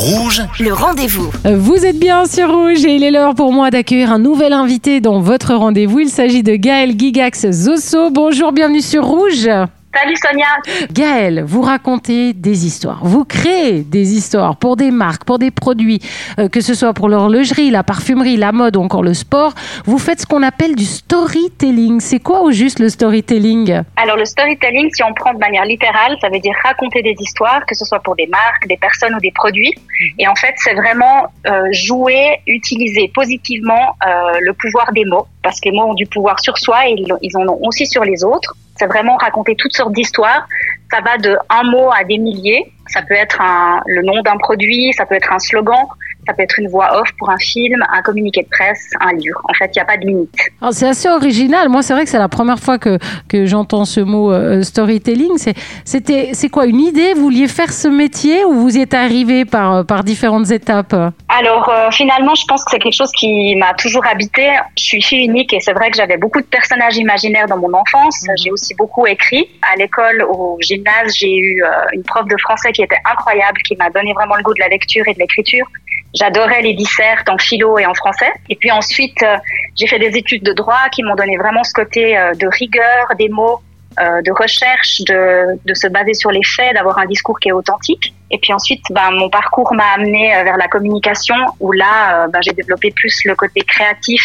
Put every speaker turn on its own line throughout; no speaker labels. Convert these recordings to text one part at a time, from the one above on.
Rouge,
Le rendez-vous.
Vous êtes bien sur Rouge et il est l'heure pour moi d'accueillir un nouvel invité dans votre rendez-vous. Il s'agit de Gaël Gigax Zosso. Bonjour, bienvenue sur Rouge.
Salut Sonia
Gaël, vous racontez des histoires, vous créez des histoires pour des marques, pour des produits, euh, que ce soit pour l'horlogerie, la parfumerie, la mode ou encore le sport. Vous faites ce qu'on appelle du storytelling. C'est quoi au juste le storytelling?
Alors le storytelling, si on prend de manière littérale, ça veut dire raconter des histoires, que ce soit pour des marques, des personnes ou des produits. Et en fait, c'est vraiment euh, jouer, utiliser positivement euh, le pouvoir des mots, parce que les mots ont du pouvoir sur soi et ils en ont aussi sur les autres. C'est vraiment raconter toutes sortes d'histoires. Ça va de un mot à des milliers. Ça peut être le nom d'un produit, ça peut être un slogan, ça peut être une voix off pour un film, un communiqué de presse, un livre. En fait, il n'y a pas de limite.
Alors, C'est assez original. Moi, c'est vrai que c'est la première fois que, que j'entends ce mot euh, storytelling. C'est- C'était, c'est quoi une idée? Vous vouliez faire ce métier ou vous y êtes arrivé par, euh, par différentes étapes?
Alors euh, finalement, je pense que c'est quelque chose qui m'a toujours habité. Je suis fille unique et c'est vrai que j'avais beaucoup de personnages imaginaires dans mon enfance. J'ai aussi beaucoup écrit. À l'école, au gymnase, j'ai eu euh, une prof de français qui était incroyable, qui m'a donné vraiment le goût de la lecture et de l'écriture. J'adorais les dissertes en philo et en français. Et puis ensuite, euh, j'ai fait des études de droit qui m'ont donné vraiment ce côté euh, de rigueur des mots, euh, de recherche, de, de se baser sur les faits, d'avoir un discours qui est authentique. Et puis ensuite, ben, mon parcours m'a amené euh, vers la communication, où là, ben, j'ai développé plus le côté créatif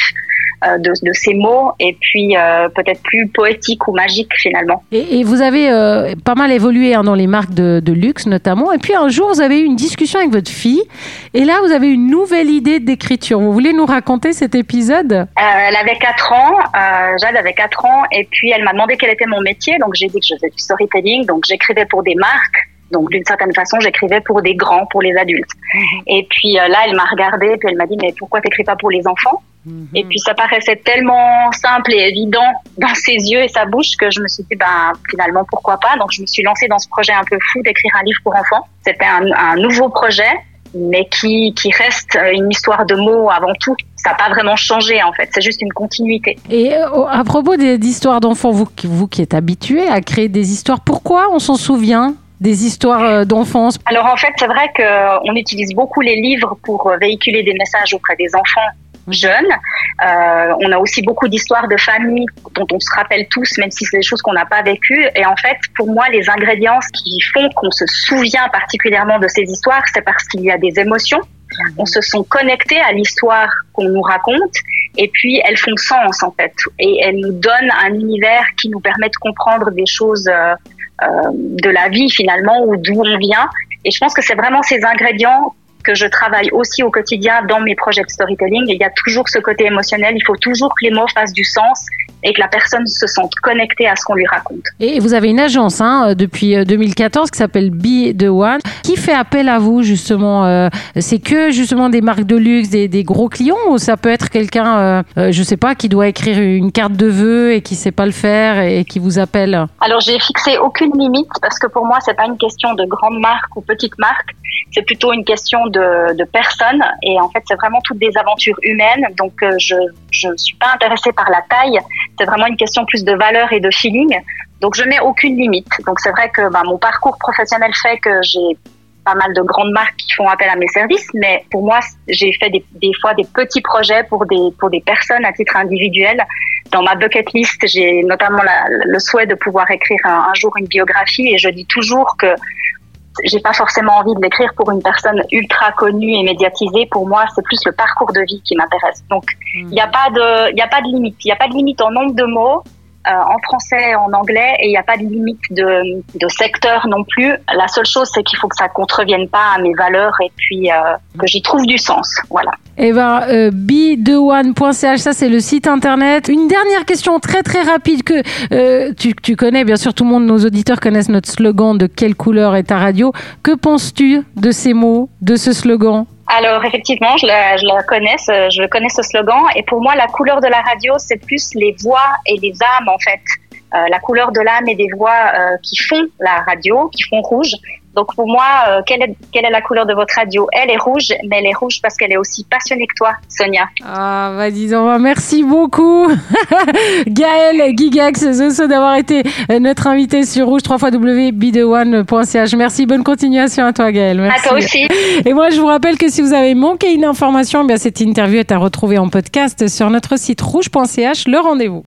euh, de, de ces mots, et puis euh, peut-être plus poétique ou magique finalement.
et, et vous avez euh, pas mal évolué hein, dans les marques de, de luxe notamment. Et puis un jour, vous avez eu une discussion avec votre fille. Et là, vous avez une nouvelle idée d'écriture. Vous voulez nous raconter cet épisode?
Euh, elle avait 4 ans, Jade avait 4 ans, et puis elle m'a demandé quel était mon métier, donc j'ai dit que je faisais du storytelling, donc j'écrivais pour des marques, donc d'une certaine façon j'écrivais pour des grands, pour les adultes. Et puis euh, là elle m'a regardé, puis elle m'a dit mais pourquoi t'écris pas pour les enfants? Et puis ça paraissait tellement simple et évident dans ses yeux et sa bouche que je me suis dit ben finalement pourquoi pas, donc je me suis lancée dans ce projet un peu fou d'écrire un livre pour enfants. C'était un, un nouveau projet mais qui, qui reste une histoire de mots avant tout. Ça n'a pas vraiment changé en fait, c'est juste une continuité.
Et euh, à propos des- d'histoires d'enfants, vous, vous qui êtes habitué à créer des histoires, pourquoi on s'en souvient? Des histoires euh, d'enfance
Alors en fait, c'est vrai qu'on utilise beaucoup les livres pour euh, véhiculer des messages auprès des enfants jeunes. Euh, on a aussi beaucoup d'histoires de famille dont on se rappelle tous, même si c'est des choses qu'on n'a pas vécues. Et en fait, pour moi, les ingrédients qui font qu'on se souvient particulièrement de ces histoires, c'est parce qu'il y a des émotions. On se sent connectés à l'histoire qu'on nous raconte et puis elles font sens en fait et elles nous donnent un univers qui nous permet de comprendre des choses euh, euh, de la vie finalement ou d'où on vient. Et je pense que c'est vraiment ces ingrédients que je travaille aussi au quotidien dans mes projets de storytelling. Il y a toujours ce côté émotionnel. Il faut toujours que les mots fassent du sens et que la personne se sente connectée à ce qu'on lui raconte.
Et vous avez une agence hein, depuis euh, 2014 qui s'appelle Be The One. Qui fait appel à vous justement euh, C'est que justement des marques de luxe, des, des gros clients ou ça peut être quelqu'un, euh, euh, je sais pas, qui doit écrire une carte de vœux et qui sait pas le faire et qui vous appelle?
Alors j'ai fixé aucune limite parce que pour moi c'est pas une question de grande marque ou petite marque, c'est plutôt une question de, personnes. Et en fait c'est vraiment toutes des aventures humaines. Donc euh, je je suis pas intéressée par la taille, c'est vraiment une question plus de valeur et de feeling. Donc je mets aucune limite. Donc c'est vrai que bah, mon parcours professionnel fait que j'ai pas mal de grandes marques qui font appel à mes services, mais pour moi, j'ai fait des, fois des petits projets pour des pour des personnes à titre individuel. Dans ma bucket list, j'ai notamment le souhait de pouvoir écrire un jour une biographie, et je dis toujours que j'ai pas forcément envie de l'écrire pour une personne ultra connue et médiatisée. Pour moi, c'est plus le parcours de vie qui m'intéresse. Donc, il n'y a pas de, il y a pas de limite. Il n'y a pas de limite en nombre de mots. euh, en français en anglais et il n'y a pas de limite de, de secteur non plus. La seule chose, c'est qu'il faut que ça contrevienne pas à mes valeurs et puis euh, que j'y trouve du sens. Voilà.
Eh ben, euh, be1.ch, ça c'est le site internet. Une dernière question très très rapide que euh, tu, tu connais, bien sûr, tout le monde, nos auditeurs connaissent notre slogan de quelle couleur est ta radio. Que penses-tu de ces mots, de ce slogan?
Alors effectivement, je la, je la connais, je connais ce slogan et pour moi, la couleur de la radio, c'est plus les voix et les âmes en fait la couleur de l'âme et des voix qui font la radio, qui font rouge. Donc pour moi, euh, quelle, est, quelle est la couleur de votre radio? Elle est rouge, mais elle est rouge parce qu'elle est aussi passionnée que toi, Sonia.
Ah, bah disons, merci beaucoup, Gaëlle Gigax, d'avoir été euh, notre invité sur rouge 3 www.bideone.ch. Merci, bonne continuation à toi, Gaëlle. Merci.
À toi aussi.
Et moi, je vous rappelle que si vous avez manqué une information, eh bien cette interview est à retrouver en podcast sur notre site rouge.ch. Le rendez-vous.